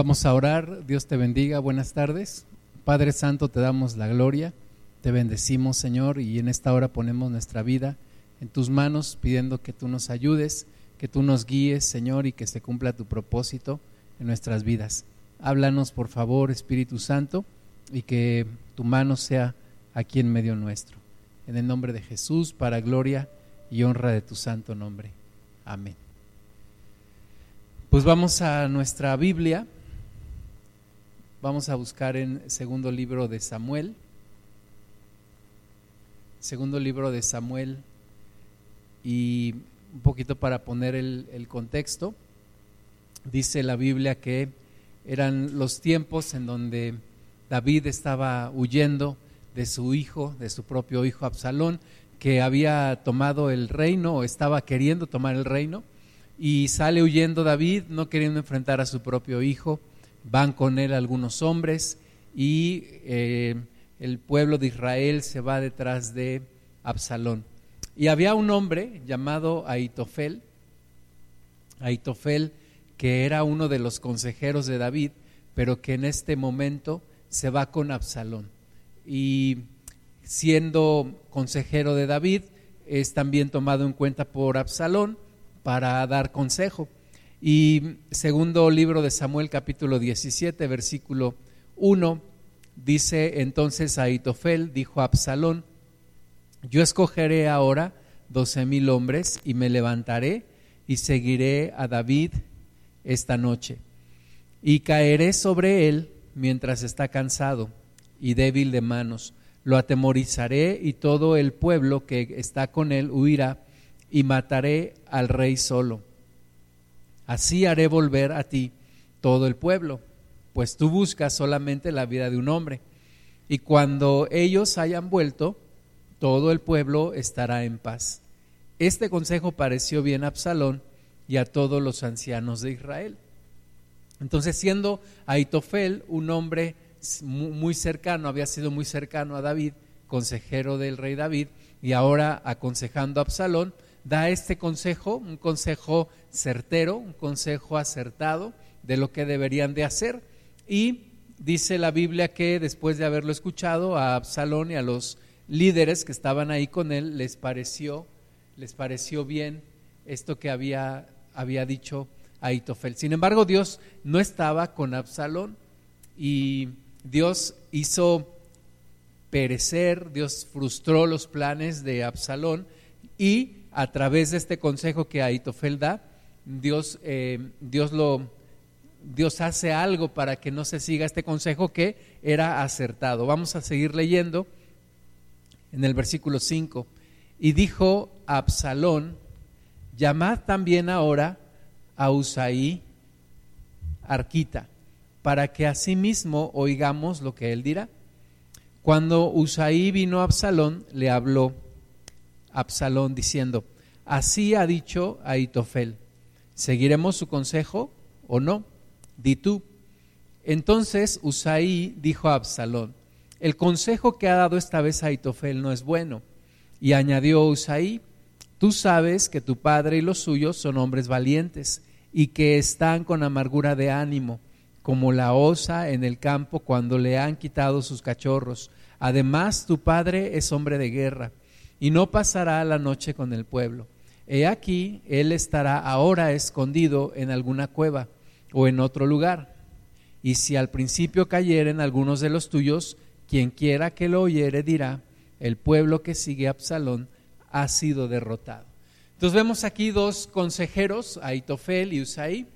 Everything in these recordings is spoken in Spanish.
Vamos a orar, Dios te bendiga, buenas tardes. Padre Santo, te damos la gloria, te bendecimos Señor y en esta hora ponemos nuestra vida en tus manos pidiendo que tú nos ayudes, que tú nos guíes Señor y que se cumpla tu propósito en nuestras vidas. Háblanos por favor Espíritu Santo y que tu mano sea aquí en medio nuestro. En el nombre de Jesús, para gloria y honra de tu santo nombre. Amén. Pues vamos a nuestra Biblia. Vamos a buscar en segundo libro de Samuel. Segundo libro de Samuel. Y un poquito para poner el, el contexto. Dice la Biblia que eran los tiempos en donde David estaba huyendo de su hijo, de su propio hijo Absalón, que había tomado el reino o estaba queriendo tomar el reino y sale huyendo David, no queriendo enfrentar a su propio hijo. Van con él algunos hombres y eh, el pueblo de Israel se va detrás de Absalón. Y había un hombre llamado Aitofel, Aitofel, que era uno de los consejeros de David, pero que en este momento se va con Absalón. Y siendo consejero de David, es también tomado en cuenta por Absalón para dar consejo. Y segundo libro de Samuel capítulo 17, versículo 1, dice entonces Aitofel, dijo a Absalón, yo escogeré ahora doce mil hombres y me levantaré y seguiré a David esta noche. Y caeré sobre él mientras está cansado y débil de manos. Lo atemorizaré y todo el pueblo que está con él huirá y mataré al rey solo. Así haré volver a ti todo el pueblo, pues tú buscas solamente la vida de un hombre. Y cuando ellos hayan vuelto, todo el pueblo estará en paz. Este consejo pareció bien a Absalón y a todos los ancianos de Israel. Entonces, siendo Aitofel un hombre muy cercano, había sido muy cercano a David, consejero del rey David, y ahora aconsejando a Absalón, da este consejo, un consejo certero, un consejo acertado de lo que deberían de hacer. Y dice la Biblia que después de haberlo escuchado a Absalón y a los líderes que estaban ahí con él, les pareció, les pareció bien esto que había, había dicho Aitofel. Sin embargo, Dios no estaba con Absalón y Dios hizo perecer, Dios frustró los planes de Absalón y a través de este consejo que Aitofel da, Dios, eh, Dios, lo, Dios hace algo para que no se siga este consejo que era acertado. Vamos a seguir leyendo en el versículo 5. Y dijo Absalón, llamad también ahora a Usaí Arquita, para que asimismo oigamos lo que él dirá. Cuando Usaí vino a Absalón, le habló Absalón diciendo, así ha dicho Aitofel, ¿seguiremos su consejo o no? Di tú. Entonces Usaí dijo a Absalón, el consejo que ha dado esta vez Aitofel no es bueno. Y añadió Usaí, tú sabes que tu padre y los suyos son hombres valientes y que están con amargura de ánimo, como la osa en el campo cuando le han quitado sus cachorros. Además, tu padre es hombre de guerra y no pasará la noche con el pueblo. He aquí, él estará ahora escondido en alguna cueva o en otro lugar. Y si al principio cayeren algunos de los tuyos, quien quiera que lo oyere dirá, el pueblo que sigue a Absalón ha sido derrotado. Entonces vemos aquí dos consejeros, Aitofel y Usai.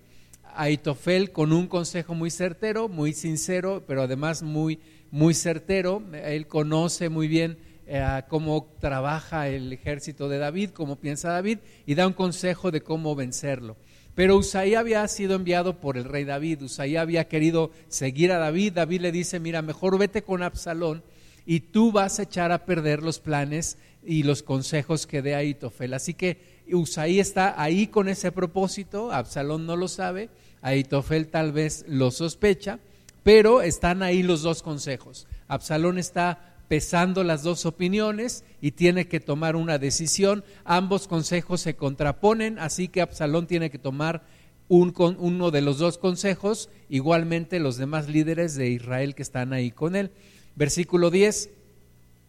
Aitofel con un consejo muy certero, muy sincero, pero además muy, muy certero. Él conoce muy bien eh, cómo trabaja el ejército de David, cómo piensa David, y da un consejo de cómo vencerlo. Pero Usaí había sido enviado por el rey David, Usaí había querido seguir a David, David le dice, mira, mejor vete con Absalón y tú vas a echar a perder los planes y los consejos que dé Aitofel. Así que Usaí está ahí con ese propósito, Absalón no lo sabe, Aitofel tal vez lo sospecha, pero están ahí los dos consejos. Absalón está pesando las dos opiniones y tiene que tomar una decisión. Ambos consejos se contraponen, así que Absalón tiene que tomar uno de los dos consejos, igualmente los demás líderes de Israel que están ahí con él. Versículo 10,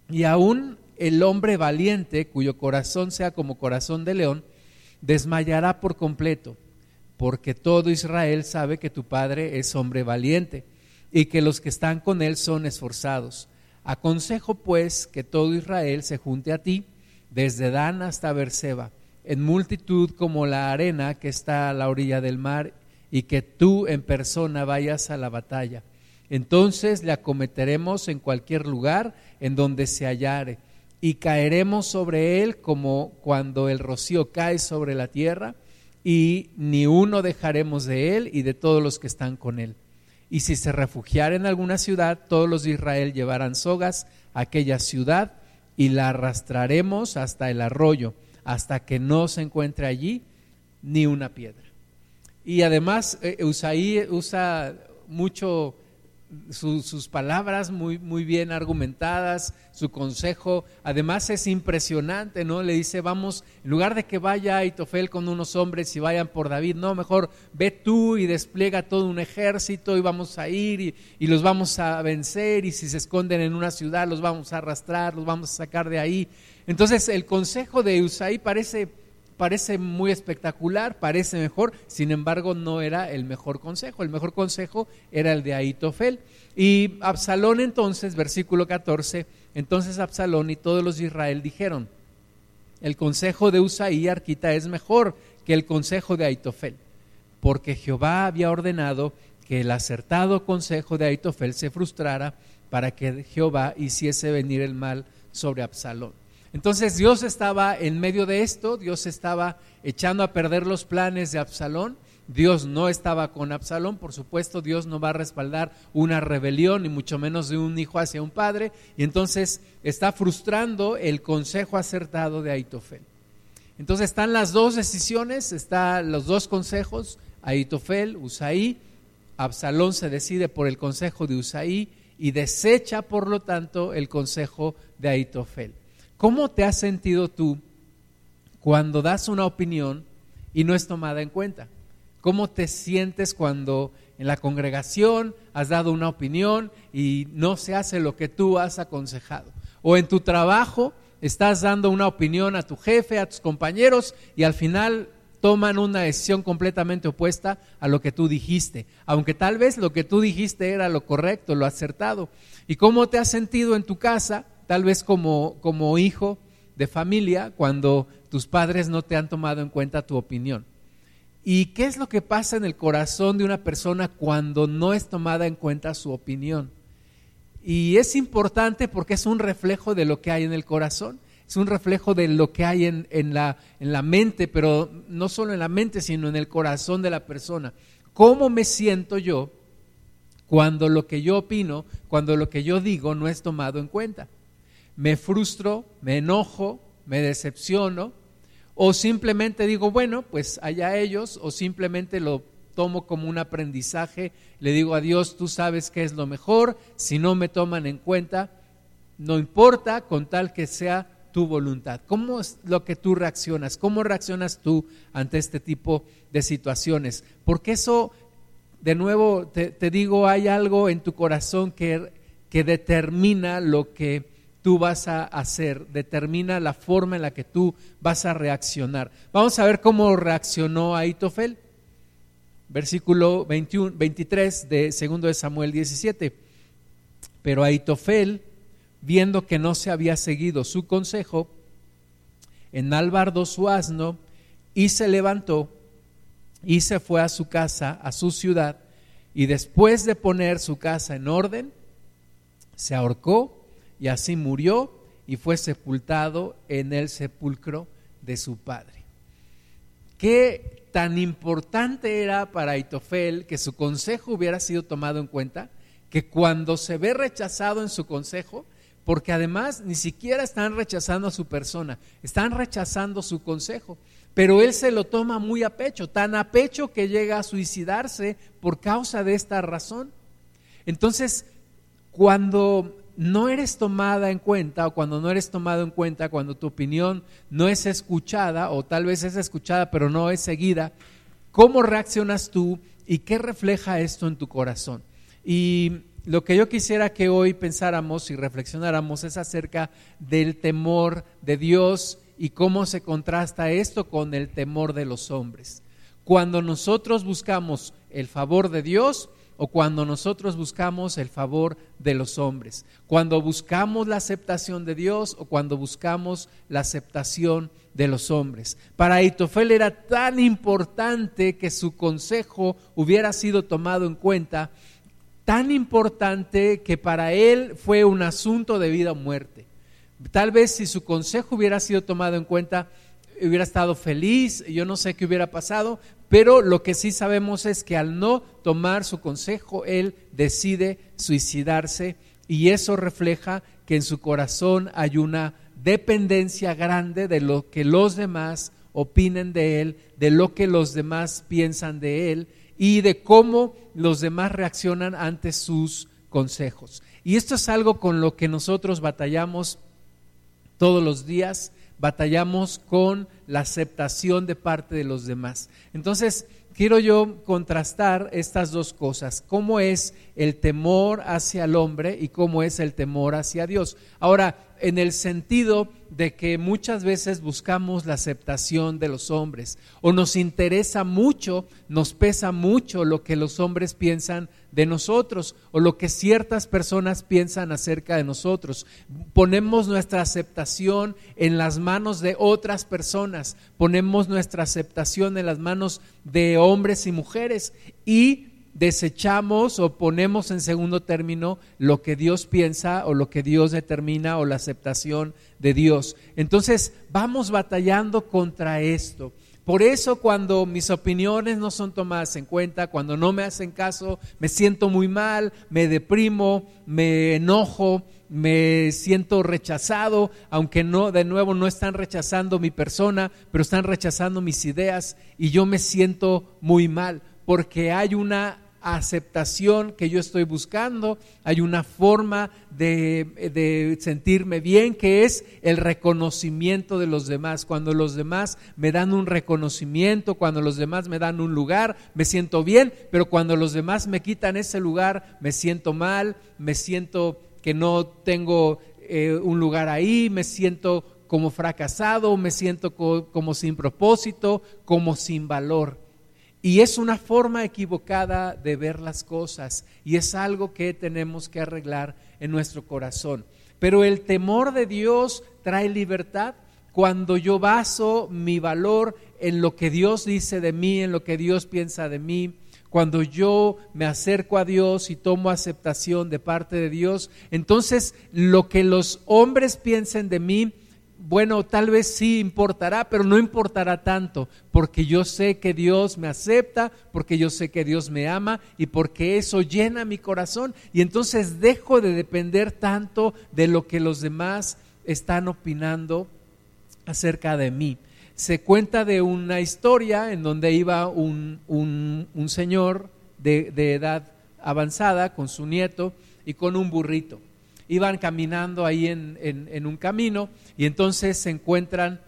y aún el hombre valiente, cuyo corazón sea como corazón de león, desmayará por completo, porque todo Israel sabe que tu padre es hombre valiente y que los que están con él son esforzados. Aconsejo pues que todo Israel se junte a ti, desde Dan hasta Berseba, en multitud como la arena que está a la orilla del mar, y que tú en persona vayas a la batalla. Entonces le acometeremos en cualquier lugar en donde se hallare y caeremos sobre él como cuando el rocío cae sobre la tierra, y ni uno dejaremos de él y de todos los que están con él. Y si se refugiara en alguna ciudad, todos los de Israel llevarán sogas a aquella ciudad y la arrastraremos hasta el arroyo, hasta que no se encuentre allí ni una piedra. Y además, eh, Usaí usa mucho sus palabras muy, muy bien argumentadas, su consejo, además es impresionante, ¿no? Le dice, vamos, en lugar de que vaya Itofel con unos hombres y vayan por David, no, mejor ve tú y despliega todo un ejército y vamos a ir y, los vamos a vencer y si se esconden en una ciudad los vamos a arrastrar, los vamos a sacar de ahí. Entonces el consejo de Usaí parece parece muy espectacular, parece mejor, sin embargo no era el mejor consejo, el mejor consejo era el de Aitofel. Y Absalón entonces, versículo 14, entonces Absalón y todos los de Israel dijeron, el consejo de Usaí Arquita es mejor que el consejo de Aitofel, porque Jehová había ordenado que el acertado consejo de Aitofel se frustrara para que Jehová hiciese venir el mal sobre Absalón. Entonces Dios estaba en medio de esto, Dios estaba echando a perder los planes de Absalón. Dios no estaba con Absalón, por supuesto, Dios no va a respaldar una rebelión, ni mucho menos de un hijo hacia un padre, y entonces está frustrando el consejo acertado de Aitofel. Entonces están las dos decisiones, están los dos consejos, Aitofel, Usaí, Absalón se decide por el consejo de Usaí y desecha, por lo tanto, el consejo de Aitofel. ¿Cómo te has sentido tú cuando das una opinión y no es tomada en cuenta? ¿Cómo te sientes cuando en la congregación has dado una opinión y no se hace lo que tú has aconsejado? O en tu trabajo estás dando una opinión a tu jefe, a tus compañeros y al final toman una decisión completamente opuesta a lo que tú dijiste, aunque tal vez lo que tú dijiste era lo correcto, lo acertado. ¿Y cómo te has sentido en tu casa tal vez como, como hijo de familia cuando tus padres no te han tomado en cuenta tu opinión. ¿Y qué es lo que pasa en el corazón de una persona cuando no es tomada en cuenta su opinión? Y es importante porque es un reflejo de lo que hay en el corazón, es un reflejo de lo que hay en, en, la, en la mente, pero no solo en la mente, sino en el corazón de la persona. ¿Cómo me siento yo cuando lo que yo opino, cuando lo que yo digo no es tomado en cuenta? Me frustro, me enojo, me decepciono, o simplemente digo, bueno, pues allá ellos, o simplemente lo tomo como un aprendizaje, le digo a Dios, tú sabes qué es lo mejor, si no me toman en cuenta, no importa con tal que sea tu voluntad. ¿Cómo es lo que tú reaccionas? ¿Cómo reaccionas tú ante este tipo de situaciones? Porque eso, de nuevo, te, te digo, hay algo en tu corazón que, que determina lo que tú vas a hacer, determina la forma en la que tú vas a reaccionar. Vamos a ver cómo reaccionó Aitofel. Versículo 21, 23 de 2 de Samuel 17. Pero Aitofel, viendo que no se había seguido su consejo, enalbardó su asno y se levantó y se fue a su casa, a su ciudad, y después de poner su casa en orden, se ahorcó y así murió y fue sepultado en el sepulcro de su padre. ¿Qué tan importante era para Aitofel que su consejo hubiera sido tomado en cuenta? Que cuando se ve rechazado en su consejo, porque además ni siquiera están rechazando a su persona, están rechazando su consejo, pero él se lo toma muy a pecho, tan a pecho que llega a suicidarse por causa de esta razón. Entonces, cuando no eres tomada en cuenta o cuando no eres tomado en cuenta, cuando tu opinión no es escuchada o tal vez es escuchada pero no es seguida, ¿Cómo reaccionas tú y qué refleja esto en tu corazón? Y lo que yo quisiera que hoy pensáramos y reflexionáramos es acerca del temor de Dios y cómo se contrasta esto con el temor de los hombres. Cuando nosotros buscamos el favor de Dios o cuando nosotros buscamos el favor de los hombres, cuando buscamos la aceptación de Dios o cuando buscamos la aceptación de los hombres. Para Itofel era tan importante que su consejo hubiera sido tomado en cuenta, tan importante que para él fue un asunto de vida o muerte. Tal vez si su consejo hubiera sido tomado en cuenta, hubiera estado feliz, yo no sé qué hubiera pasado, pero lo que sí sabemos es que al no tomar su consejo, él decide suicidarse y eso refleja que en su corazón hay una dependencia grande de lo que los demás opinen de él, de lo que los demás piensan de él y de cómo los demás reaccionan ante sus consejos. Y esto es algo con lo que nosotros batallamos todos los días batallamos con la aceptación de parte de los demás. Entonces, quiero yo contrastar estas dos cosas, cómo es el temor hacia el hombre y cómo es el temor hacia Dios. Ahora, en el sentido de que muchas veces buscamos la aceptación de los hombres o nos interesa mucho, nos pesa mucho lo que los hombres piensan de nosotros o lo que ciertas personas piensan acerca de nosotros. Ponemos nuestra aceptación en las manos de otras personas, ponemos nuestra aceptación en las manos de hombres y mujeres y desechamos o ponemos en segundo término lo que Dios piensa o lo que Dios determina o la aceptación de Dios. Entonces vamos batallando contra esto. Por eso cuando mis opiniones no son tomadas en cuenta, cuando no me hacen caso, me siento muy mal, me deprimo, me enojo, me siento rechazado, aunque no, de nuevo, no están rechazando mi persona, pero están rechazando mis ideas y yo me siento muy mal porque hay una aceptación que yo estoy buscando, hay una forma de, sentirme bien que es el reconocimiento de los demás. Cuando los demás me dan un reconocimiento, cuando los demás me dan un lugar, me siento bien, pero cuando los demás me quitan ese lugar, me siento mal, me siento que no tengo eh, un lugar ahí, me siento como fracasado, me siento como sin propósito, como sin valor. Y es una forma equivocada de ver las cosas y es algo que tenemos que arreglar en nuestro corazón. Pero el temor de Dios trae libertad cuando yo baso mi valor en lo que Dios dice de mí, en lo que Dios piensa de mí, cuando yo me acerco a Dios y tomo aceptación de parte de Dios, entonces lo que los hombres piensen de mí bueno, tal vez sí importará, pero no importará tanto, porque yo sé que Dios me acepta, porque yo sé que Dios me ama y porque eso llena mi corazón. Y entonces dejo de depender tanto de lo que los demás están opinando acerca de mí. Se cuenta de una historia en donde iba un, un, señor de, de edad avanzada con su nieto y con un burrito iban caminando ahí en, un camino y entonces se encuentran,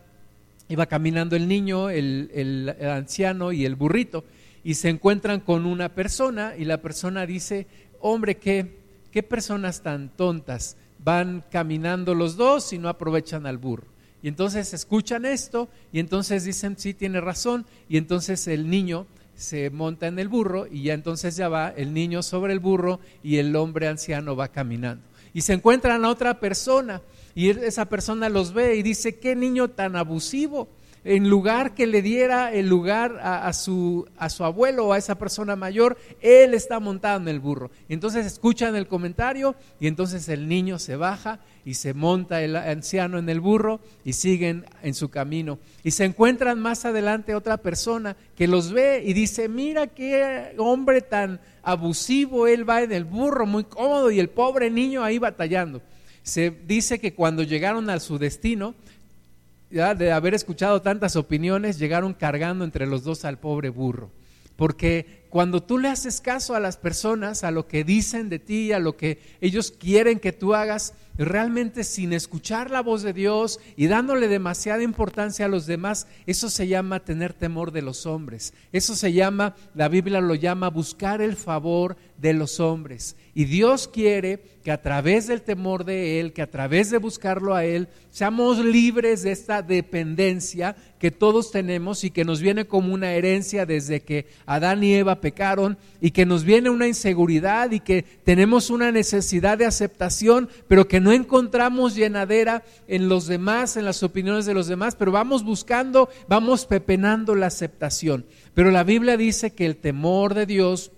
iba caminando el niño, el, anciano y el burrito, y se encuentran con una persona y la persona dice, hombre, ¿qué, qué personas tan tontas van caminando los dos y no aprovechan al burro. Y entonces escuchan esto y entonces dicen, sí, tiene razón, y entonces el niño se monta en el burro y ya entonces ya va el niño sobre el burro y el hombre anciano va caminando y se encuentran a otra persona y esa persona los ve y dice, qué niño tan abusivo. En lugar que le diera el lugar a, su, a su abuelo o a esa persona mayor, él está montado en el burro. Entonces escuchan el comentario y entonces el niño se baja y se monta el anciano en el burro y siguen en su camino. Y se encuentran más adelante otra persona que los ve y dice, mira qué hombre tan abusivo, él va en el burro muy cómodo y el pobre niño ahí batallando. Se dice que cuando llegaron a su destino, ya de haber escuchado tantas opiniones, llegaron cargando entre los dos al pobre burro, porque cuando tú le haces caso a las personas, a lo que dicen de ti, a lo que ellos quieren que tú hagas, realmente sin escuchar la voz de Dios y dándole demasiada importancia a los demás, eso se llama tener temor de los hombres. Eso se llama, la Biblia lo llama buscar el favor de los hombres. Y Dios quiere que a través del temor de Él, que a través de buscarlo a Él, seamos libres de esta dependencia que todos tenemos y que nos viene como una herencia desde que Adán y Eva pecaron y que nos viene una inseguridad y que tenemos una necesidad de aceptación, pero que no encontramos llenadera en los demás, en las opiniones de los demás, pero vamos buscando, vamos pepenando la aceptación. Pero la Biblia dice que el temor de Dios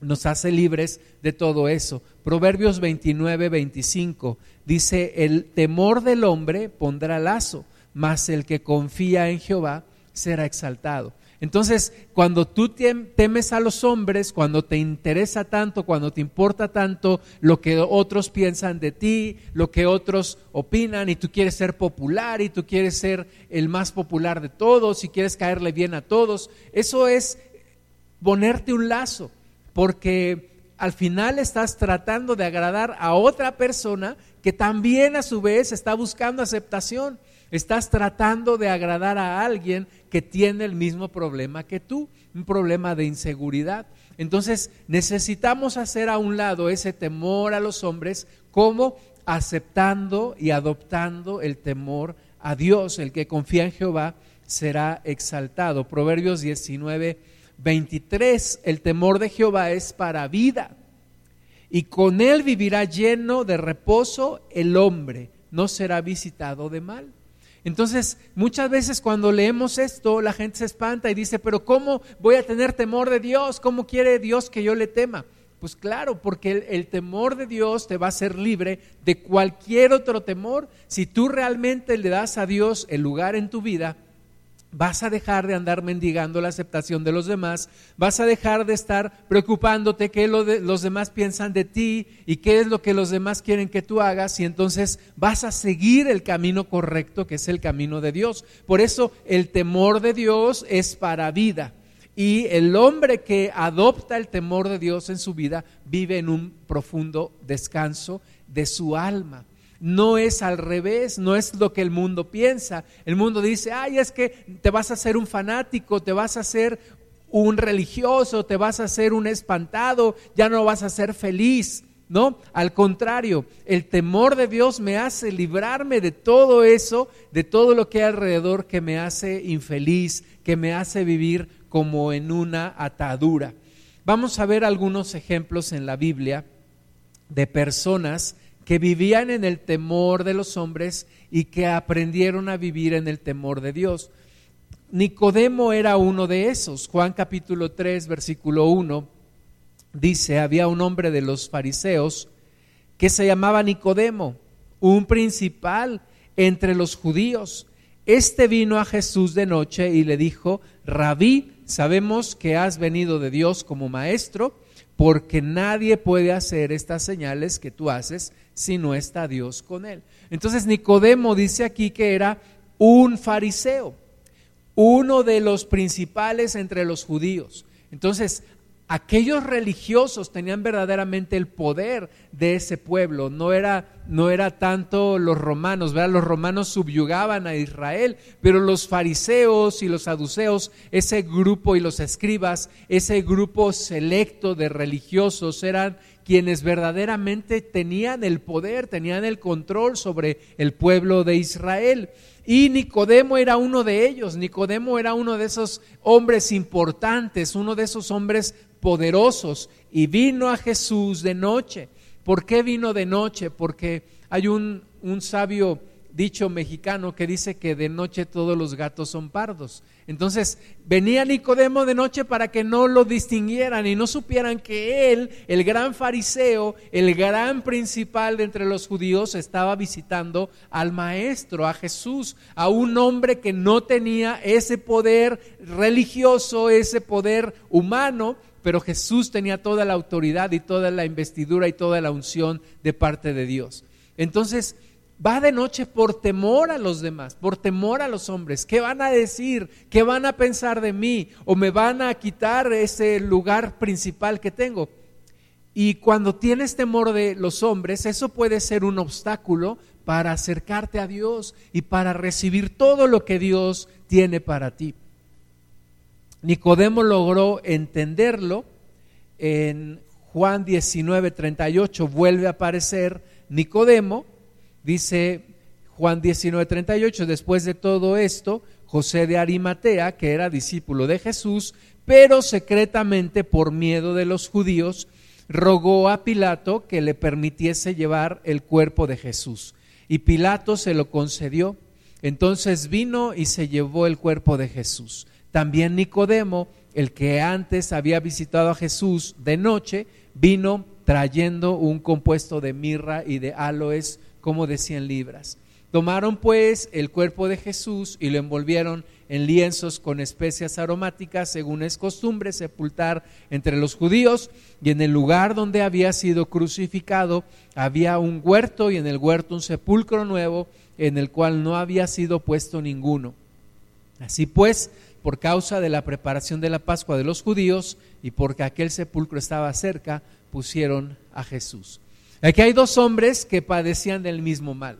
nos hace libres de todo eso. Proverbios 29, 25 dice, el temor del hombre pondrá lazo, mas el que confía en Jehová será exaltado. Entonces, cuando tú temes a los hombres, cuando te interesa tanto, cuando te importa tanto lo que otros piensan de ti, lo que otros opinan, y tú quieres ser popular y tú quieres ser el más popular de todos y quieres caerle bien a todos, eso es ponerte un lazo porque al final estás tratando de agradar a otra persona que también a su vez está buscando aceptación. Estás tratando de agradar a alguien que tiene el mismo problema que tú, un problema de inseguridad. Entonces necesitamos hacer a un lado ese temor a los hombres como aceptando y adoptando el temor a Dios. El que confía en Jehová será exaltado. Proverbios 19 23, el temor de Jehová es para vida, y con él vivirá lleno de reposo el hombre, no será visitado de mal. Entonces, muchas veces cuando leemos esto, la gente se espanta y dice, pero ¿cómo voy a tener temor de Dios? ¿Cómo quiere Dios que yo le tema? Pues claro, porque el, temor de Dios te va a hacer libre de cualquier otro temor. Si tú realmente le das a Dios el lugar en tu vida, Vas a dejar de andar mendigando la aceptación de los demás, vas a dejar de estar preocupándote qué los demás piensan de ti y qué es lo que los demás quieren que tú hagas y entonces vas a seguir el camino correcto que es el camino de Dios. Por eso el temor de Dios es para vida y el hombre que adopta el temor de Dios en su vida vive en un profundo descanso de su alma no es al revés, no es lo que el mundo piensa. El mundo dice, ay, es que te vas a hacer un fanático, te vas a hacer un religioso, te vas a hacer un espantado, ya no vas a ser feliz. No, al contrario, el temor de Dios me hace librarme de todo eso, de todo lo que hay alrededor que me hace infeliz, que me hace vivir como en una atadura. Vamos a ver algunos ejemplos en la Biblia de personas que vivían en el temor de los hombres y que aprendieron a vivir en el temor de Dios. Nicodemo era uno de esos. Juan capítulo 3, versículo 1 dice, había un hombre de los fariseos que se llamaba Nicodemo, un principal entre los judíos. Este vino a Jesús de noche y le dijo, Rabí, sabemos que has venido de Dios como maestro, porque nadie puede hacer estas señales que tú haces si no está Dios con él. Entonces Nicodemo dice aquí que era un fariseo, uno de los principales entre los judíos. Entonces, aquellos religiosos tenían verdaderamente el poder de ese pueblo, no era, no era tanto los romanos, ¿verdad? los romanos subyugaban a Israel, pero los fariseos y los saduceos, ese grupo y los escribas, ese grupo selecto de religiosos eran quienes verdaderamente tenían el poder, tenían el control sobre el pueblo de Israel. Y Nicodemo era uno de ellos, Nicodemo era uno de esos hombres importantes, uno de esos hombres poderosos, y vino a Jesús de noche. ¿Por qué vino de noche? Porque hay un, un sabio dicho mexicano que dice que de noche todos los gatos son pardos. Entonces venía Nicodemo de noche para que no lo distinguieran y no supieran que él, el gran fariseo, el gran principal de entre los judíos, estaba visitando al maestro, a Jesús, a un hombre que no tenía ese poder religioso, ese poder humano, pero Jesús tenía toda la autoridad y toda la investidura y toda la unción de parte de Dios. Entonces, va de noche por temor a los demás, por temor a los hombres. ¿Qué van a decir? ¿Qué van a pensar de mí? ¿O me van a quitar ese lugar principal que tengo? Y cuando tienes temor de los hombres, eso puede ser un obstáculo para acercarte a Dios y para recibir todo lo que Dios tiene para ti. Nicodemo logró entenderlo. En Juan 19, 38 vuelve a aparecer Nicodemo Dice Juan 19, 38, después de todo esto, José de Arimatea, que era discípulo de Jesús, pero secretamente por miedo de los judíos, rogó a Pilato que le permitiese llevar el cuerpo de Jesús. Y Pilato se lo concedió. Entonces vino y se llevó el cuerpo de Jesús. También Nicodemo, el que antes había visitado a Jesús de noche, vino trayendo un compuesto de mirra y de aloes como de cien libras. Tomaron pues el cuerpo de Jesús y lo envolvieron en lienzos con especias aromáticas, según es costumbre sepultar entre los judíos, y en el lugar donde había sido crucificado había un huerto y en el huerto un sepulcro nuevo en el cual no había sido puesto ninguno. Así pues, por causa de la preparación de la Pascua de los judíos y porque aquel sepulcro estaba cerca, pusieron a Jesús. Aquí hay dos hombres que padecían del mismo mal.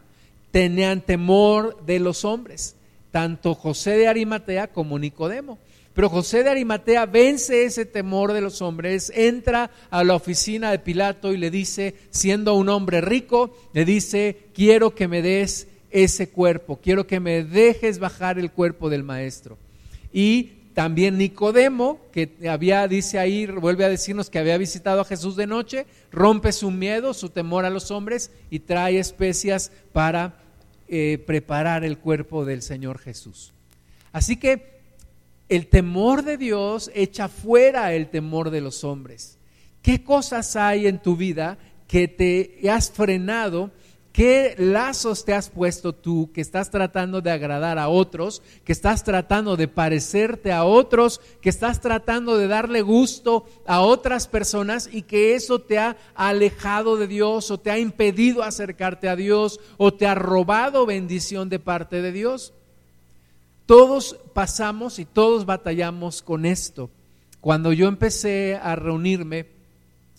Tenían temor de los hombres, tanto José de Arimatea como Nicodemo. Pero José de Arimatea vence ese temor de los hombres, entra a la oficina de Pilato y le dice, siendo un hombre rico, le dice, quiero que me des ese cuerpo, quiero que me dejes bajar el cuerpo del maestro. Y también Nicodemo, que había, dice ahí, vuelve a decirnos que había visitado a Jesús de noche, rompe su miedo, su temor a los hombres y trae especias para eh, preparar el cuerpo del Señor Jesús. Así que el temor de Dios echa fuera el temor de los hombres. ¿Qué cosas hay en tu vida que te has frenado ¿Qué lazos te has puesto tú que estás tratando de agradar a otros, que estás tratando de parecerte a otros, que estás tratando de darle gusto a otras personas y que eso te ha alejado de Dios o te ha impedido acercarte a Dios o te ha robado bendición de parte de Dios? Todos pasamos y todos batallamos con esto. Cuando yo empecé a reunirme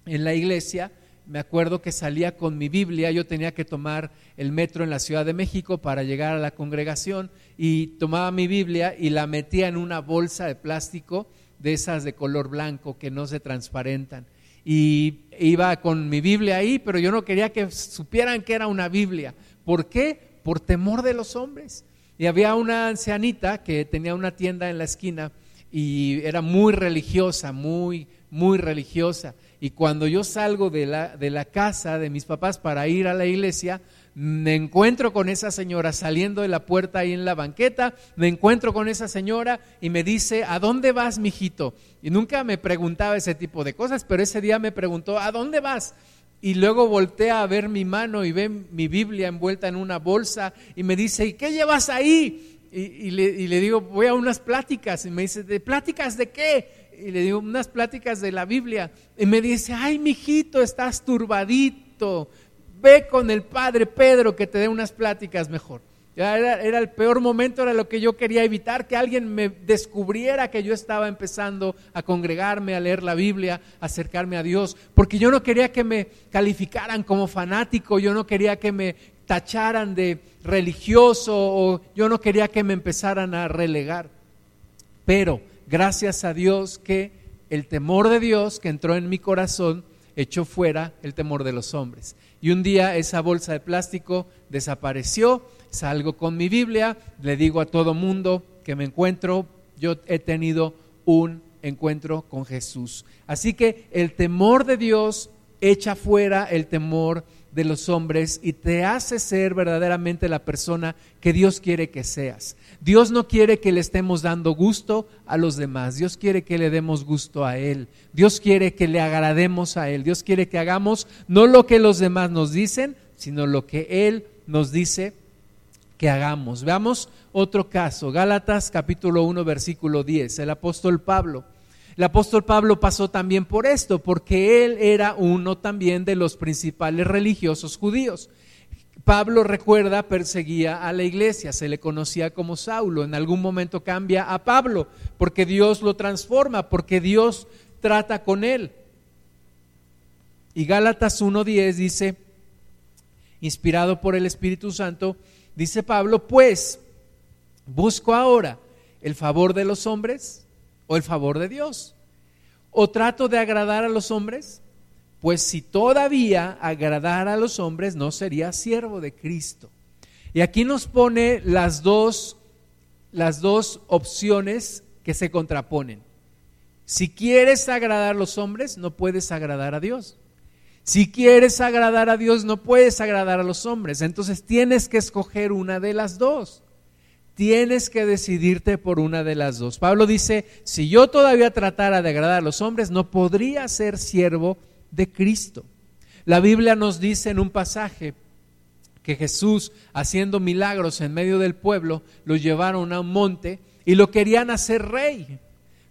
en la iglesia, me acuerdo que salía con mi Biblia, yo tenía que tomar el metro en la Ciudad de México para llegar a la congregación y tomaba mi Biblia y la metía en una bolsa de plástico de esas de color blanco que no se transparentan. Y iba con mi Biblia ahí, pero yo no quería que supieran que era una Biblia. ¿Por qué? Por temor de los hombres. Y había una ancianita que tenía una tienda en la esquina y era muy religiosa, muy, muy religiosa. Y cuando yo salgo de la, de la casa de mis papás para ir a la iglesia, me encuentro con esa señora saliendo de la puerta ahí en la banqueta, me encuentro con esa señora y me dice, ¿a dónde vas, mijito? Y nunca me preguntaba ese tipo de cosas, pero ese día me preguntó, ¿a dónde vas? Y luego voltea a ver mi mano y ve mi Biblia envuelta en una bolsa y me dice, ¿y qué llevas ahí? Y, y le digo, voy a unas pláticas. Y me dice, ¿de pláticas de qué? Y le digo unas pláticas de la Biblia y me dice, ay, mijito, estás turbadito, ve con el padre Pedro que te dé unas pláticas mejor. Era, era, el peor momento, era lo que yo quería evitar, que alguien me descubriera que yo estaba empezando a congregarme, a leer la Biblia, a acercarme a Dios, porque yo no quería que me calificaran como fanático, yo no quería que me tacharan de religioso o yo no quería que me empezaran a relegar. Pero gracias a Dios que el temor de Dios que entró en mi corazón echó fuera el temor de los hombres. Y un día esa bolsa de plástico desapareció, salgo con mi Biblia, le digo a todo mundo que me encuentro, yo he tenido un encuentro con Jesús. Así que el temor de Dios echa fuera el temor de los hombres y te hace ser verdaderamente la persona que Dios quiere que seas. Dios no quiere que le estemos dando gusto a los demás, Dios quiere que le demos gusto a Él, Dios quiere que le agrademos a Él, Dios quiere que hagamos no lo que los demás nos dicen, sino lo que Él nos dice que hagamos. Veamos otro caso, Gálatas capítulo 1 versículo 10, el apóstol Pablo el apóstol Pablo pasó también por esto, porque él era uno también de los principales religiosos judíos. Pablo recuerda, perseguía a la iglesia, se le conocía como Saulo, en algún momento cambia a Pablo, porque Dios lo transforma, porque Dios trata con él. Y Gálatas 1.10 dice, inspirado por el Espíritu Santo, dice Pablo, pues, busco ahora el favor de los hombres o el favor de Dios. ¿O trato de agradar a los hombres? Pues si todavía agradara a los hombres, no sería siervo de Cristo. Y aquí nos pone las dos, las dos opciones que se contraponen. Si quieres agradar a los hombres, no puedes agradar a Dios. Si quieres agradar a Dios, no puedes agradar a los hombres. Entonces tienes que escoger una de las dos. Tienes que decidirte por una de las dos. Pablo dice, si yo todavía tratara de agradar a los hombres, no podría ser siervo de Cristo. La Biblia nos dice en un pasaje que Jesús, haciendo milagros en medio del pueblo, lo llevaron a un monte y lo querían hacer rey.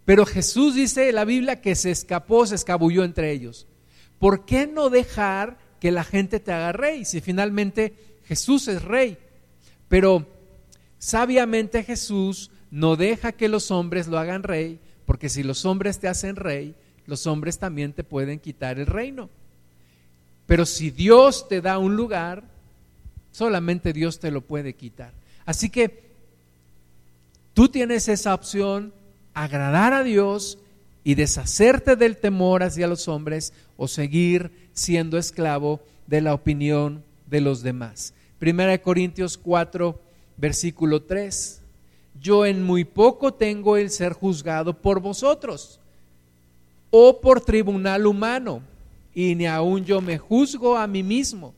Pero Jesús dice la Biblia que se escapó, se escabulló entre ellos. ¿Por qué no dejar que la gente te haga rey si finalmente Jesús es rey? Pero sabiamente Jesús no deja que los hombres lo hagan rey, porque si los hombres te hacen rey, los hombres también te pueden quitar el reino. Pero si Dios te da un lugar, solamente Dios te lo puede quitar. Así que tú tienes esa opción, agradar a Dios y deshacerte del temor hacia los hombres o seguir siendo esclavo de la opinión de los demás. Primera de Corintios 4, versículo 3. Yo en muy poco tengo el ser juzgado por vosotros o por tribunal humano, y ni aun yo me juzgo a mí mismo,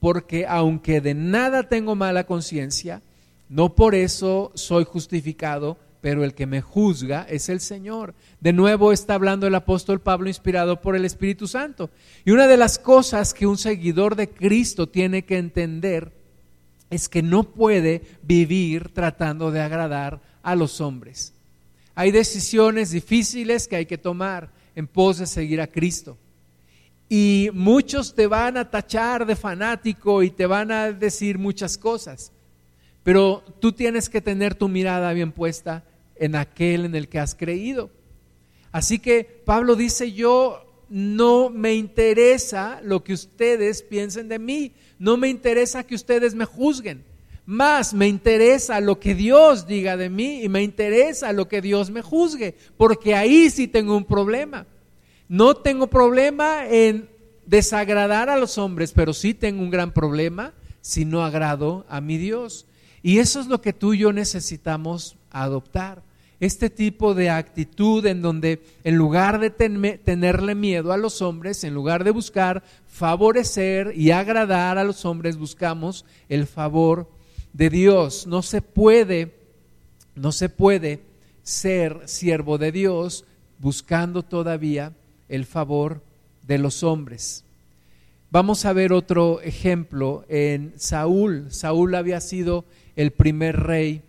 porque aunque de nada tengo mala conciencia, no por eso soy justificado, pero el que me juzga es el Señor. De nuevo está hablando el apóstol Pablo inspirado por el Espíritu Santo. Y una de las cosas que un seguidor de Cristo tiene que entender es que no puede vivir tratando de agradar a los hombres. Hay decisiones difíciles que hay que tomar en pos de seguir a Cristo. Y muchos te van a tachar de fanático y te van a decir muchas cosas. Pero tú tienes que tener tu mirada bien puesta en aquel en el que has creído. Así que Pablo dice, yo no me interesa lo que ustedes piensen de mí, no me interesa que ustedes me juzguen. Más me interesa lo que Dios diga de mí y me interesa lo que Dios me juzgue, porque ahí sí tengo un problema. No tengo problema en desagradar a los hombres, pero sí tengo un gran problema si no agrado a mi Dios. Y eso es lo que tú y yo necesitamos adoptar. Este tipo de actitud en donde en lugar de tenerle miedo a los hombres, en lugar de buscar favorecer y agradar a los hombres, buscamos el favor de Dios. No se puede, no se puede ser siervo de Dios buscando todavía el favor de los hombres. Vamos a ver otro ejemplo en Saúl. Saúl había sido el primer rey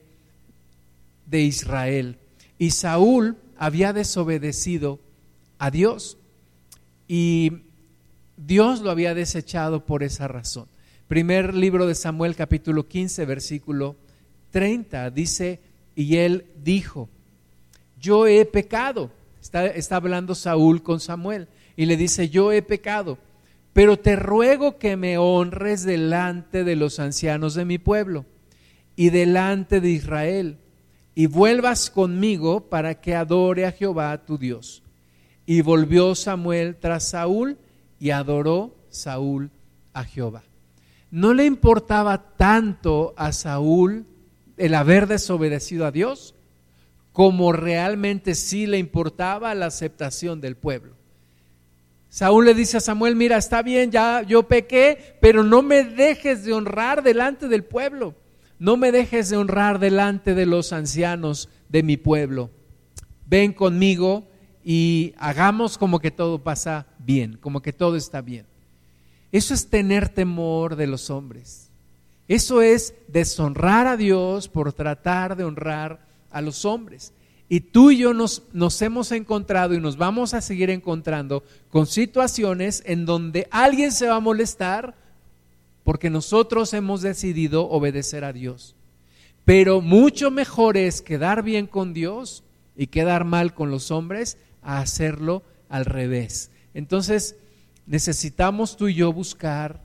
de Israel y Saúl había desobedecido a Dios y Dios lo había desechado por esa razón. Primer libro de Samuel capítulo 15 versículo 30 dice, y él dijo, yo he pecado. Está, está hablando Saúl con Samuel y le dice, yo he pecado, pero te ruego que me honres delante de los ancianos de mi pueblo y delante de Israel y vuelvas conmigo para que adore a Jehová tu Dios. Y volvió Samuel tras Saúl y adoró Saúl a Jehová no le importaba tanto a Saúl el haber desobedecido a Dios como realmente sí le importaba la aceptación del pueblo. Saúl le dice a Samuel, mira, está bien, ya yo pequé, pero no me dejes de honrar delante del pueblo, no me dejes de honrar delante de los ancianos de mi pueblo. Ven conmigo y hagamos como que todo pasa bien, como que todo está bien. Eso es tener temor de los hombres. Eso es deshonrar a Dios por tratar de honrar a los hombres. Y tú y yo nos, nos, hemos encontrado y nos vamos a seguir encontrando con situaciones en donde alguien se va a molestar porque nosotros hemos decidido obedecer a Dios. Pero mucho mejor es quedar bien con Dios y quedar mal con los hombres a hacerlo al revés. Entonces, necesitamos tú y yo buscar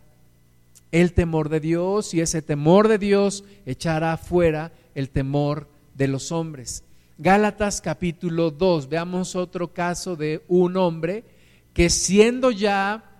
el temor de Dios y ese temor de Dios echará afuera el temor de los hombres. Gálatas capítulo 2, veamos otro caso de un hombre que siendo ya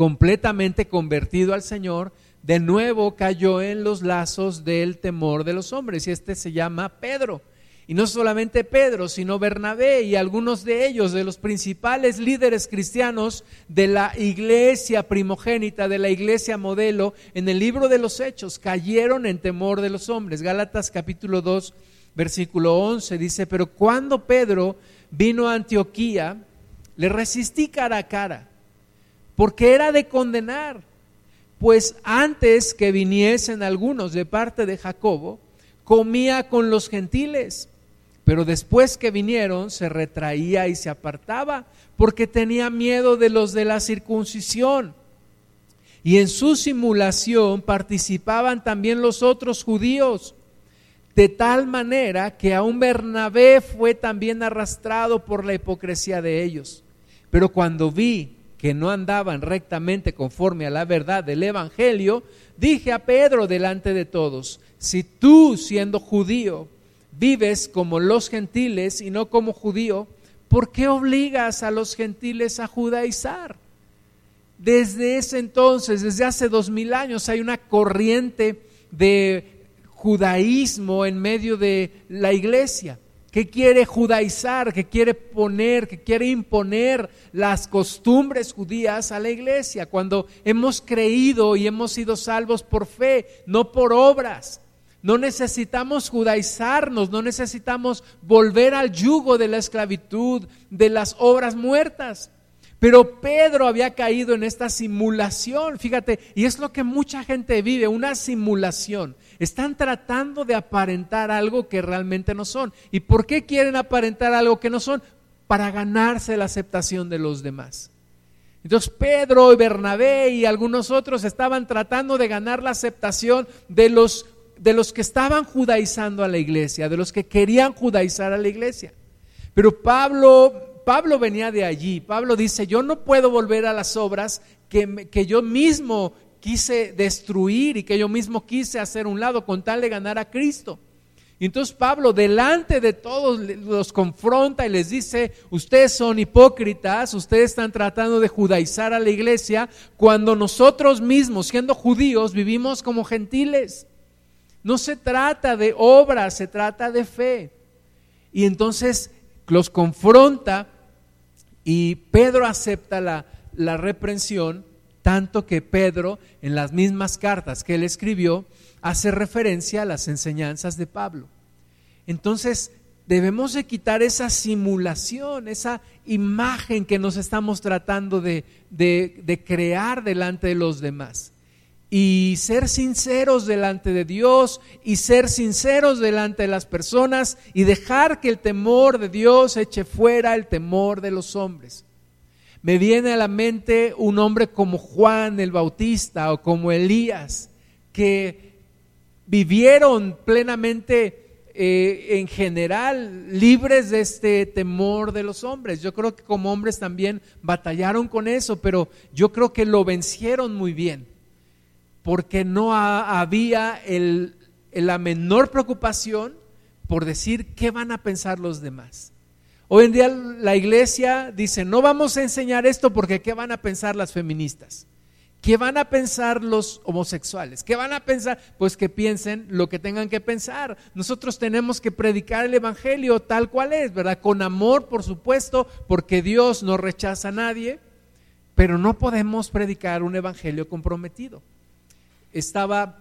completamente convertido al Señor, de nuevo cayó en los lazos del temor de los hombres y este se llama Pedro. Y no solamente Pedro, sino Bernabé y algunos de ellos, de los principales líderes cristianos de la iglesia primogénita, de la iglesia modelo, en el libro de los Hechos, cayeron en temor de los hombres. Gálatas capítulo 2, versículo 11 dice, pero cuando Pedro vino a Antioquía, le resistí cara a cara, porque era de condenar, pues antes que viniesen algunos de parte de Jacobo, comía con los gentiles pero después que vinieron se retraía y se apartaba porque tenía miedo de los de la circuncisión. Y en su simulación participaban también los otros judíos, de tal manera que aún Bernabé fue también arrastrado por la hipocresía de ellos. Pero cuando vi que no andaban rectamente conforme a la verdad del Evangelio, dije a Pedro delante de todos, si tú siendo judío, vives como los gentiles y no como judío, ¿por qué obligas a los gentiles a judaizar? Desde ese entonces, desde hace dos mil años, hay una corriente de judaísmo en medio de la iglesia que quiere judaizar, que quiere poner, que quiere imponer las costumbres judías a la iglesia, cuando hemos creído y hemos sido salvos por fe, no por obras. No necesitamos judaizarnos, no necesitamos volver al yugo de la esclavitud, de las obras muertas. Pero Pedro había caído en esta simulación, fíjate, y es lo que mucha gente vive, una simulación. Están tratando de aparentar algo que realmente no son. ¿Y por qué quieren aparentar algo que no son? Para ganarse la aceptación de los demás. Entonces Pedro y Bernabé y algunos otros estaban tratando de ganar la aceptación de los de los que estaban judaizando a la iglesia, de los que querían judaizar a la iglesia. Pero Pablo, Pablo venía de allí. Pablo dice, yo no puedo volver a las obras que, que yo mismo quise destruir y que yo mismo quise hacer un lado con tal de ganar a Cristo. Y entonces Pablo delante de todos los confronta y les dice, ustedes son hipócritas, ustedes están tratando de judaizar a la iglesia cuando nosotros mismos, siendo judíos, vivimos como gentiles. No se trata de obras, se trata de fe. Y entonces los confronta y Pedro acepta la, la reprensión, tanto que Pedro en las mismas cartas que él escribió hace referencia a las enseñanzas de Pablo. Entonces debemos de quitar esa simulación, esa imagen que nos estamos tratando de, de, de crear delante de los demás y ser sinceros delante de Dios y ser sinceros delante de las personas y dejar que el temor de Dios eche fuera el temor de los hombres. Me viene a la mente un hombre como Juan el Bautista o como Elías, que vivieron plenamente eh, en general libres de este temor de los hombres. Yo creo que como hombres también batallaron con eso, pero yo creo que lo vencieron muy bien porque no había la menor preocupación por decir qué van a pensar los demás. Hoy en día la iglesia dice, no vamos a enseñar esto porque qué van a pensar las feministas. ¿Qué van a pensar los homosexuales? ¿Qué van a pensar? Pues que piensen lo que tengan que pensar. Nosotros tenemos que predicar el Evangelio tal cual es, ¿verdad? Con amor, por supuesto, porque Dios no rechaza a nadie, pero no podemos predicar un Evangelio comprometido estaba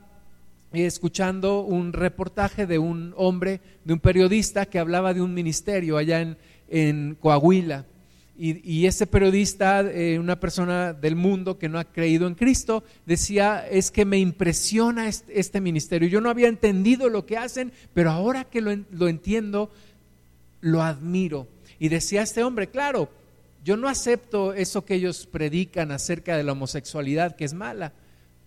escuchando un reportaje de un hombre, de un periodista que hablaba de un ministerio allá en, Coahuila. Y, ese periodista, eh, una persona del mundo que no ha creído en Cristo, decía, es que me impresiona este, ministerio. Yo no había entendido lo que hacen, pero ahora que lo, lo entiendo, lo admiro. Y decía este hombre, claro, yo no acepto eso que ellos predican acerca de la homosexualidad, que es mala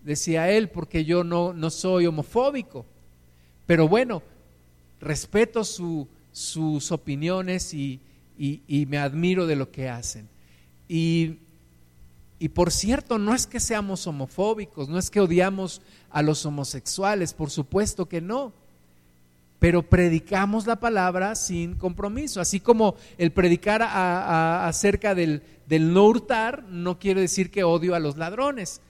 decía él, porque yo no, no soy homofóbico. Pero bueno, respeto sus opiniones y, y, me admiro de lo que hacen. Y, por cierto, no es que seamos homofóbicos, no es que odiamos a los homosexuales, por supuesto que no pero predicamos la palabra sin compromiso. Así como el predicar acerca del, del, no hurtar no quiere decir que odio a los ladrones,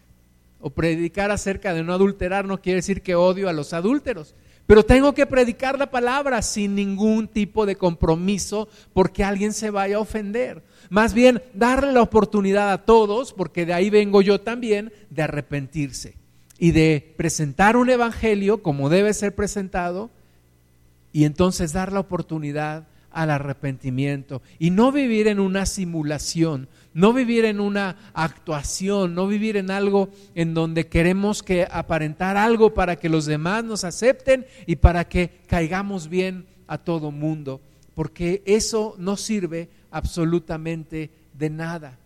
o predicar acerca de no adulterar no quiere decir que odio a los adúlteros. Pero tengo que predicar la palabra sin ningún tipo de compromiso porque alguien se vaya a ofender. Más bien, darle la oportunidad a todos, porque de ahí vengo yo también, de arrepentirse y de presentar un evangelio como debe ser presentado y entonces dar la oportunidad al arrepentimiento y no vivir en una simulación, no vivir en una actuación, no vivir en algo en donde queremos que aparentar algo para que los demás nos acepten y para que caigamos bien a todo mundo, porque eso no sirve absolutamente de nada.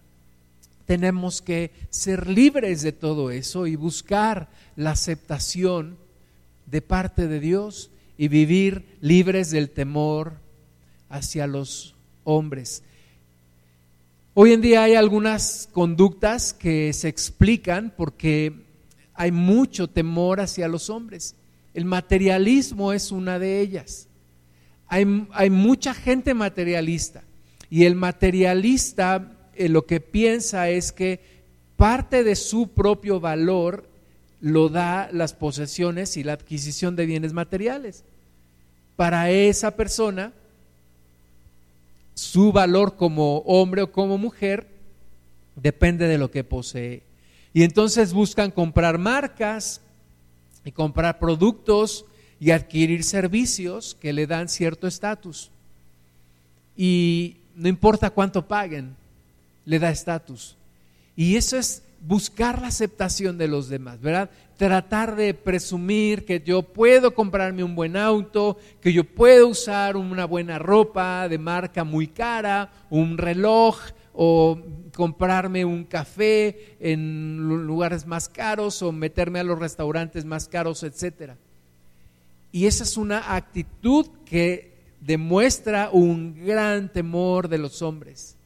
Tenemos que ser libres de todo eso y buscar la aceptación de parte de Dios y vivir libres del temor hacia los hombres. Hoy en día hay algunas conductas que se explican porque hay mucho temor hacia los hombres. El materialismo es una de ellas. Hay, mucha gente materialista y el materialista eh, lo que piensa es que parte de su propio valor lo da las posesiones y la adquisición de bienes materiales. Para esa persona, su valor como hombre o como mujer depende de lo que posee. Y entonces buscan comprar marcas y comprar productos y adquirir servicios que le dan cierto estatus. Y no importa cuánto paguen, le da estatus. Y eso es buscar la aceptación de los demás, ¿verdad? Tratar de presumir que yo puedo comprarme un buen auto, que yo puedo usar una buena ropa de marca muy cara, un reloj o comprarme un café en lugares más caros o meterme a los restaurantes más caros, etcétera. Y esa es una actitud que demuestra un gran temor de los hombres.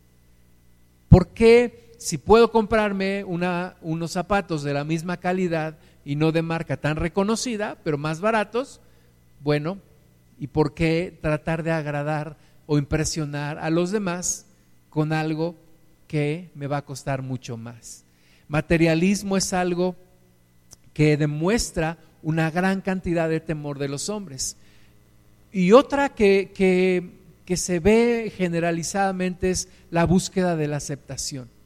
¿Por qué? Si puedo comprarme unos zapatos de la misma calidad y no de marca tan reconocida, pero más baratos, bueno, ¿y por qué tratar de agradar o impresionar a los demás con algo que me va a costar mucho más? Materialismo es algo que demuestra una gran cantidad de temor de los hombres. Y otra que, se ve generalizadamente es la búsqueda de la aceptación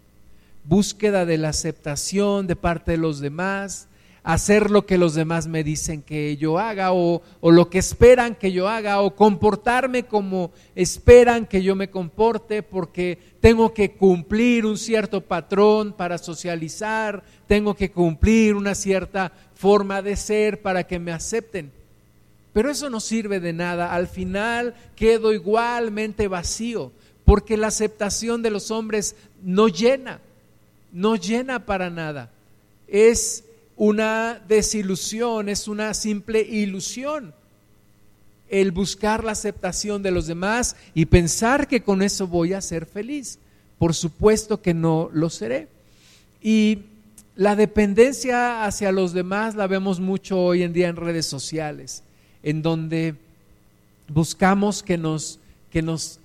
búsqueda de la aceptación de parte de los demás, hacer lo que los demás me dicen que yo haga o, lo que esperan que yo haga o comportarme como esperan que yo me comporte porque tengo que cumplir un cierto patrón para socializar, tengo que cumplir una cierta forma de ser para que me acepten. Pero eso no sirve de nada, al final quedo igualmente vacío porque la aceptación de los hombres no llena no llena para nada. Es una desilusión, es una simple ilusión el buscar la aceptación de los demás y pensar que con eso voy a ser feliz. Por supuesto que no lo seré. Y la dependencia hacia los demás la vemos mucho hoy en día en redes sociales, en donde buscamos que nos, que nos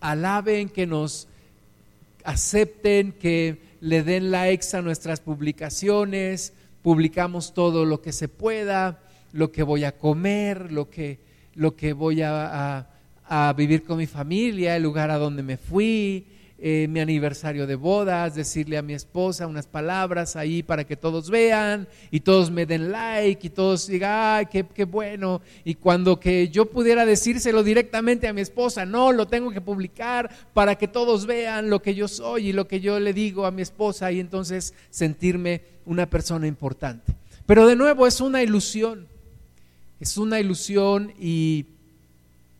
alaben, que nos acepten, que le den likes a nuestras publicaciones, publicamos todo lo que se pueda, lo que voy a comer, lo que, lo que voy a, a vivir con mi familia, el lugar a donde me fui, eh, mi aniversario de bodas, decirle a mi esposa unas palabras ahí para que todos vean y todos me den like y todos digan, ay, qué, qué bueno. Y cuando que yo pudiera decírselo directamente a mi esposa, no, lo tengo que publicar para que todos vean lo que yo soy y lo que yo le digo a mi esposa y entonces sentirme una persona importante. Pero de nuevo es una ilusión, es una ilusión y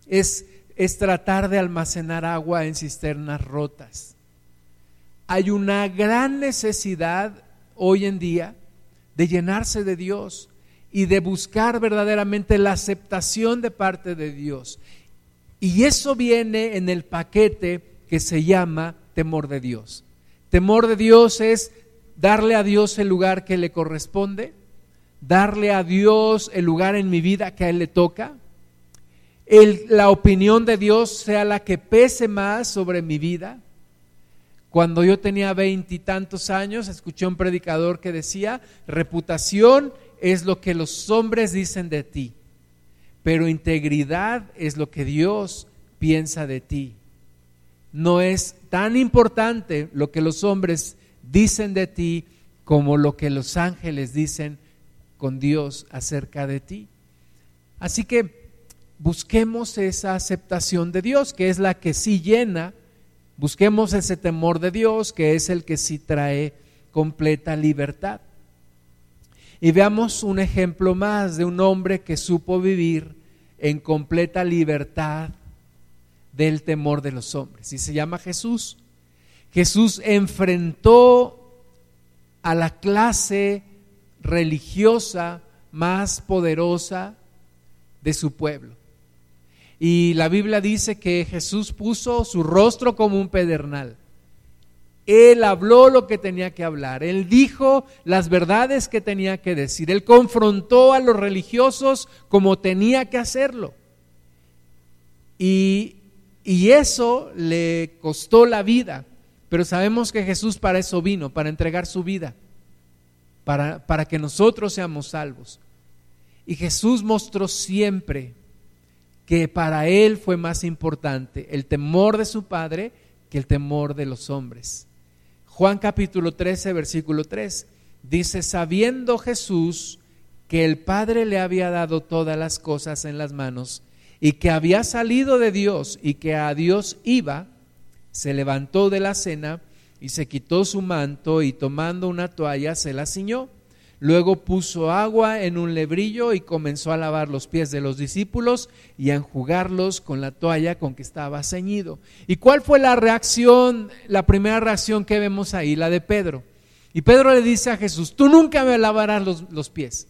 es es tratar de almacenar agua en cisternas rotas. Hay una gran necesidad hoy en día de llenarse de Dios y de buscar verdaderamente la aceptación de parte de Dios. Y eso viene en el paquete que se llama temor de Dios. Temor de Dios es darle a Dios el lugar que le corresponde, darle a Dios el lugar en mi vida que a Él le toca, la opinión de Dios sea la que pese más sobre mi vida. Cuando yo tenía veintitantos años, escuché un predicador que decía, reputación es lo que los hombres dicen de ti, pero integridad es lo que Dios piensa de ti. No es tan importante lo que los hombres dicen de ti como lo que los ángeles dicen con Dios acerca de ti. Así que busquemos esa aceptación de Dios, que es la que sí llena, busquemos ese temor de Dios, que es el que sí trae completa libertad. Y veamos un ejemplo más de un hombre que supo vivir en completa libertad del temor de los hombres. Y se llama Jesús. Jesús enfrentó a la clase religiosa más poderosa de su pueblo. Y la Biblia dice que Jesús puso su rostro como un pedernal. Él habló lo que tenía que hablar, él dijo las verdades que tenía que decir, él confrontó a los religiosos como tenía que hacerlo. Y, y eso le costó la vida, pero sabemos que Jesús para eso vino, para entregar su vida, para, para que nosotros seamos salvos. Y Jesús mostró siempre que para él fue más importante el temor de su padre que el temor de los hombres. Juan capítulo 13, versículo 3 dice, sabiendo Jesús que el Padre le había dado todas las cosas en las manos y que había salido de Dios y que a Dios iba, se levantó de la cena y se quitó su manto y tomando una toalla se la ciñó Luego puso agua en un lebrillo y comenzó a lavar los pies de los discípulos y a enjugarlos con la toalla con que estaba ceñido. ¿Y cuál fue la reacción, la primera reacción que vemos ahí, la de Pedro? Y Pedro le dice a Jesús, tú nunca me lavarás los, los pies,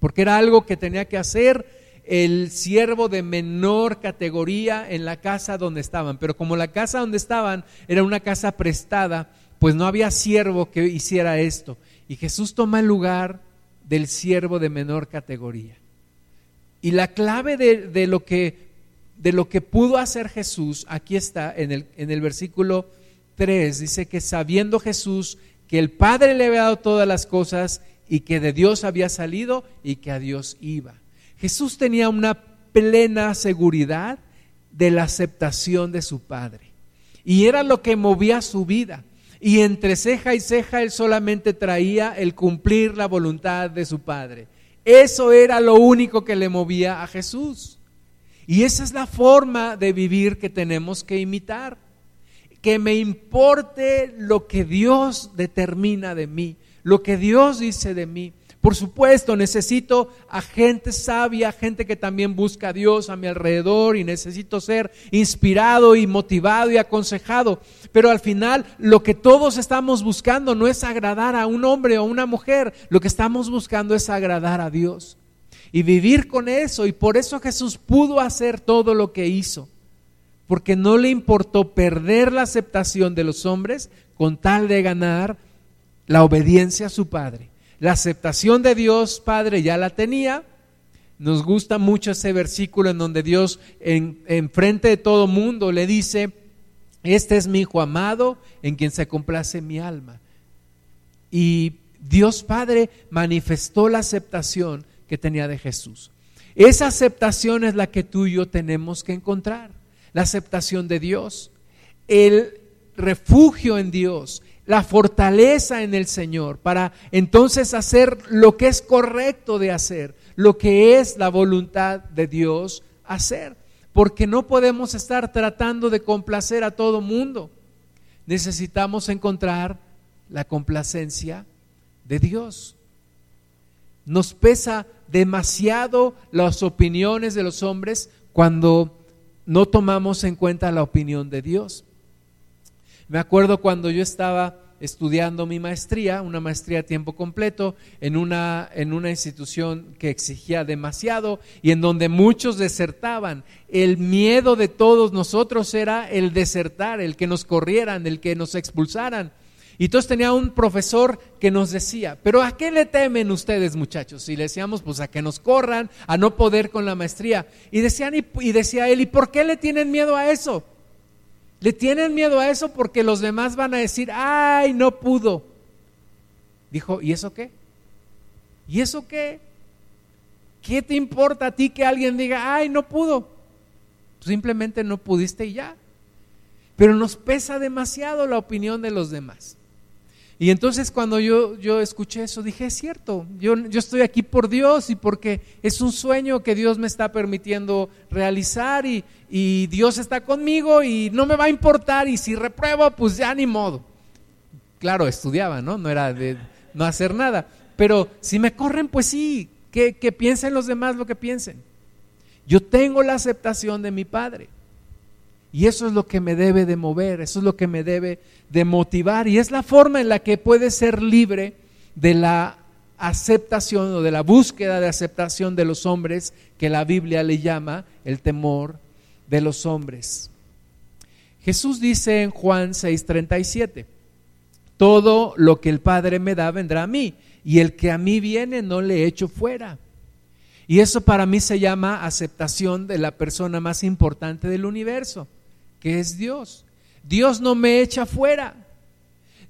porque era algo que tenía que hacer el siervo de menor categoría en la casa donde estaban. Pero como la casa donde estaban era una casa prestada, pues no había siervo que hiciera esto. Y Jesús toma el lugar del siervo de menor categoría. Y la clave de, lo, que, de lo que pudo hacer Jesús, aquí está en el, en el versículo 3, dice que sabiendo Jesús que el Padre le había dado todas las cosas y que de Dios había salido y que a Dios iba. Jesús tenía una plena seguridad de la aceptación de su Padre. Y era lo que movía su vida. Y entre ceja y ceja él solamente traía el cumplir la voluntad de su Padre. Eso era lo único que le movía a Jesús. Y esa es la forma de vivir que tenemos que imitar. Que me importe lo que Dios determina de mí, lo que Dios dice de mí. Por supuesto, necesito a gente sabia, gente que también busca a Dios a mi alrededor y necesito ser inspirado y motivado y aconsejado. Pero al final lo que todos estamos buscando no es agradar a un hombre o una mujer, lo que estamos buscando es agradar a Dios y vivir con eso. Y por eso Jesús pudo hacer todo lo que hizo, porque no le importó perder la aceptación de los hombres con tal de ganar la obediencia a su Padre. La aceptación de Dios Padre ya la tenía. Nos gusta mucho ese versículo en donde Dios en, frente de todo mundo le dice, este es mi hijo amado en quien se complace mi alma. Y Dios Padre manifestó la aceptación que tenía de Jesús. Esa aceptación es la que tú y yo tenemos que encontrar. La aceptación de Dios, el refugio en Dios, la fortaleza en el Señor para entonces hacer lo que es correcto de hacer, lo que es la voluntad de Dios hacer. Porque no podemos estar tratando de complacer a todo mundo. Necesitamos encontrar la complacencia de Dios. Nos pesa demasiado las opiniones de los hombres cuando no tomamos en cuenta la opinión de Dios. Me acuerdo cuando yo estaba estudiando mi maestría, una maestría a tiempo completo, en una, en una institución que exigía demasiado y en donde muchos desertaban. El miedo de todos nosotros era el desertar, el que nos corrieran, el que nos expulsaran. Y entonces tenía un profesor que nos decía, pero ¿a qué le temen ustedes muchachos? Y le decíamos, pues a que nos corran, a no poder con la maestría. Y, decían, y decía él, ¿y por qué le tienen miedo a eso? Le tienen miedo a eso porque los demás van a decir, ay, no pudo. Dijo, ¿y eso qué? ¿Y eso qué? ¿Qué te importa a ti que alguien diga, ay, no pudo? Simplemente no pudiste y ya. Pero nos pesa demasiado la opinión de los demás. Y entonces cuando yo, yo escuché eso, dije, es cierto, yo, yo estoy aquí por Dios y porque es un sueño que Dios me está permitiendo realizar y, y Dios está conmigo y no me va a importar y si repruebo, pues ya ni modo. Claro, estudiaba, ¿no? No era de no hacer nada. Pero si me corren, pues sí, que, que piensen los demás lo que piensen. Yo tengo la aceptación de mi Padre. Y eso es lo que me debe de mover, eso es lo que me debe de motivar y es la forma en la que puede ser libre de la aceptación o de la búsqueda de aceptación de los hombres que la Biblia le llama el temor de los hombres. Jesús dice en Juan 6:37, todo lo que el Padre me da vendrá a mí y el que a mí viene no le echo fuera. Y eso para mí se llama aceptación de la persona más importante del universo que es Dios. Dios no me echa fuera.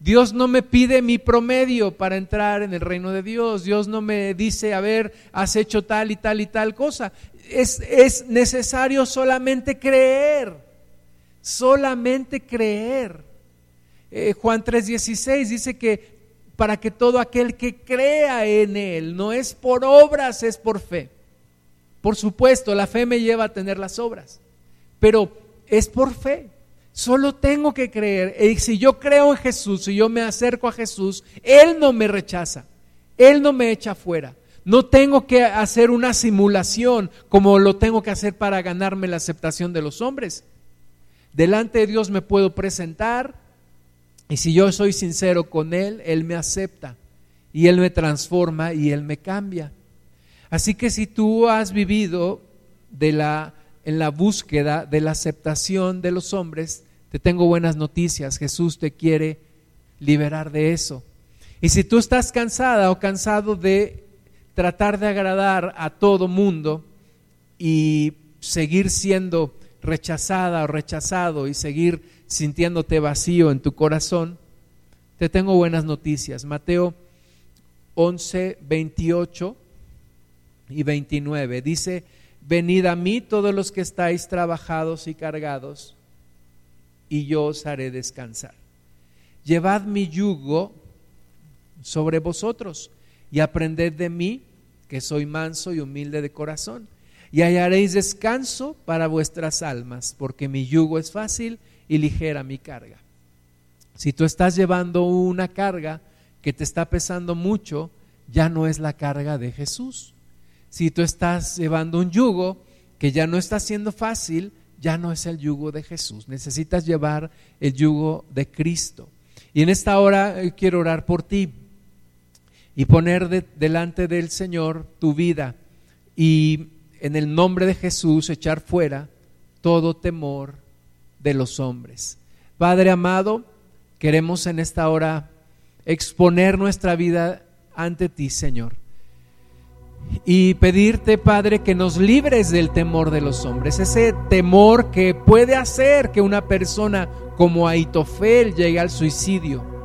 Dios no me pide mi promedio para entrar en el reino de Dios. Dios no me dice, a ver, has hecho tal y tal y tal cosa. Es, es necesario solamente creer. Solamente creer. Eh, Juan 3:16 dice que para que todo aquel que crea en Él, no es por obras, es por fe. Por supuesto, la fe me lleva a tener las obras. Pero es por fe. Solo tengo que creer. Y si yo creo en Jesús, si yo me acerco a Jesús, Él no me rechaza. Él no me echa fuera. No tengo que hacer una simulación como lo tengo que hacer para ganarme la aceptación de los hombres. Delante de Dios me puedo presentar y si yo soy sincero con Él, Él me acepta y Él me transforma y Él me cambia. Así que si tú has vivido de la en la búsqueda de la aceptación de los hombres, te tengo buenas noticias. Jesús te quiere liberar de eso. Y si tú estás cansada o cansado de tratar de agradar a todo mundo y seguir siendo rechazada o rechazado y seguir sintiéndote vacío en tu corazón, te tengo buenas noticias. Mateo 11, 28 y 29 dice, Venid a mí todos los que estáis trabajados y cargados, y yo os haré descansar. Llevad mi yugo sobre vosotros y aprended de mí, que soy manso y humilde de corazón, y hallaréis descanso para vuestras almas, porque mi yugo es fácil y ligera mi carga. Si tú estás llevando una carga que te está pesando mucho, ya no es la carga de Jesús si tú estás llevando un yugo que ya no está siendo fácil, ya no es el yugo de Jesús. Necesitas llevar el yugo de Cristo. Y en esta hora eh, quiero orar por ti y poner delante del Señor tu vida y en el nombre de Jesús echar fuera todo temor de los hombres. Padre amado, queremos en esta hora exponer nuestra vida ante ti, Señor y pedirte, Padre, que nos libres del temor de los hombres, ese temor que puede hacer que una persona como Aitofel llegue al suicidio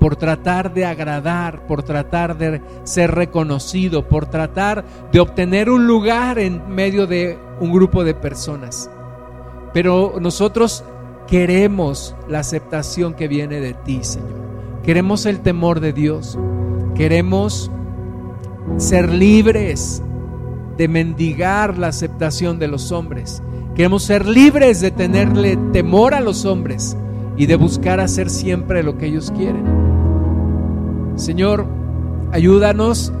por tratar de agradar, por tratar de ser reconocido, por tratar de obtener un lugar en medio de un grupo de personas. Pero nosotros queremos la aceptación que viene de ti, Señor. Queremos el temor de Dios. Queremos ser libres de mendigar la aceptación de los hombres. Queremos ser libres de tenerle temor a los hombres y de buscar hacer siempre lo que ellos quieren. Señor, ayúdanos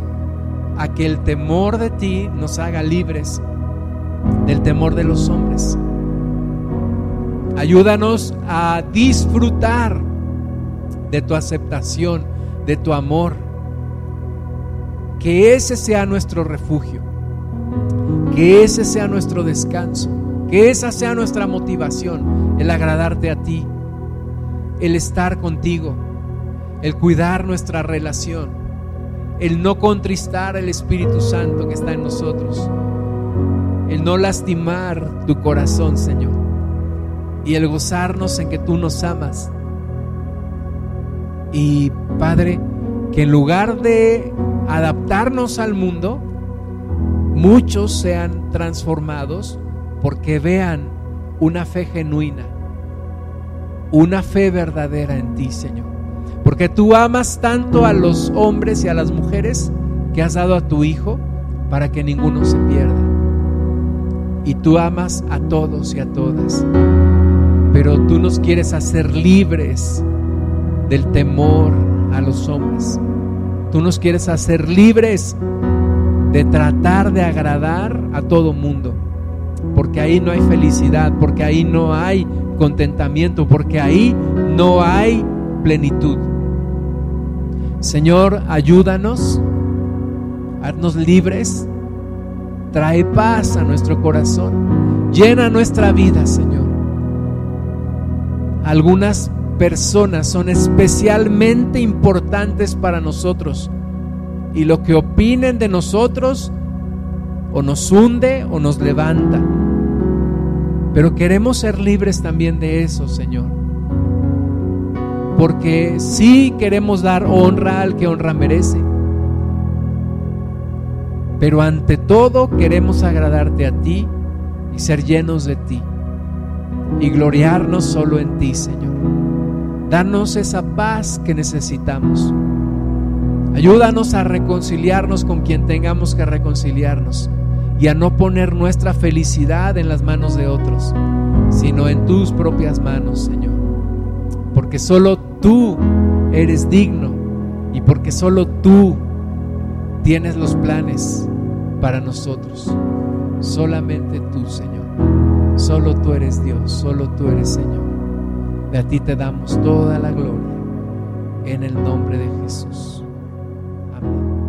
a que el temor de ti nos haga libres del temor de los hombres. Ayúdanos a disfrutar de tu aceptación, de tu amor. Que ese sea nuestro refugio, que ese sea nuestro descanso, que esa sea nuestra motivación, el agradarte a ti, el estar contigo, el cuidar nuestra relación, el no contristar el Espíritu Santo que está en nosotros, el no lastimar tu corazón, Señor, y el gozarnos en que tú nos amas. Y Padre, que en lugar de adaptarnos al mundo, muchos sean transformados porque vean una fe genuina, una fe verdadera en ti, Señor. Porque tú amas tanto a los hombres y a las mujeres que has dado a tu Hijo para que ninguno se pierda. Y tú amas a todos y a todas. Pero tú nos quieres hacer libres del temor a los hombres. Tú nos quieres hacer libres de tratar de agradar a todo mundo. Porque ahí no hay felicidad, porque ahí no hay contentamiento, porque ahí no hay plenitud. Señor, ayúdanos, haznos libres, trae paz a nuestro corazón, llena nuestra vida, Señor. Algunas personas son especialmente importantes para nosotros y lo que opinen de nosotros o nos hunde o nos levanta. Pero queremos ser libres también de eso, Señor. Porque sí queremos dar honra al que honra merece. Pero ante todo queremos agradarte a ti y ser llenos de ti. Y gloriarnos solo en ti, Señor. Danos esa paz que necesitamos. Ayúdanos a reconciliarnos con quien tengamos que reconciliarnos y a no poner nuestra felicidad en las manos de otros, sino en tus propias manos, Señor. Porque solo tú eres digno y porque solo tú tienes los planes para nosotros. Solamente tú, Señor. Solo tú eres Dios, solo tú eres Señor. De a ti te damos toda la gloria en el nombre de Jesús. Amén.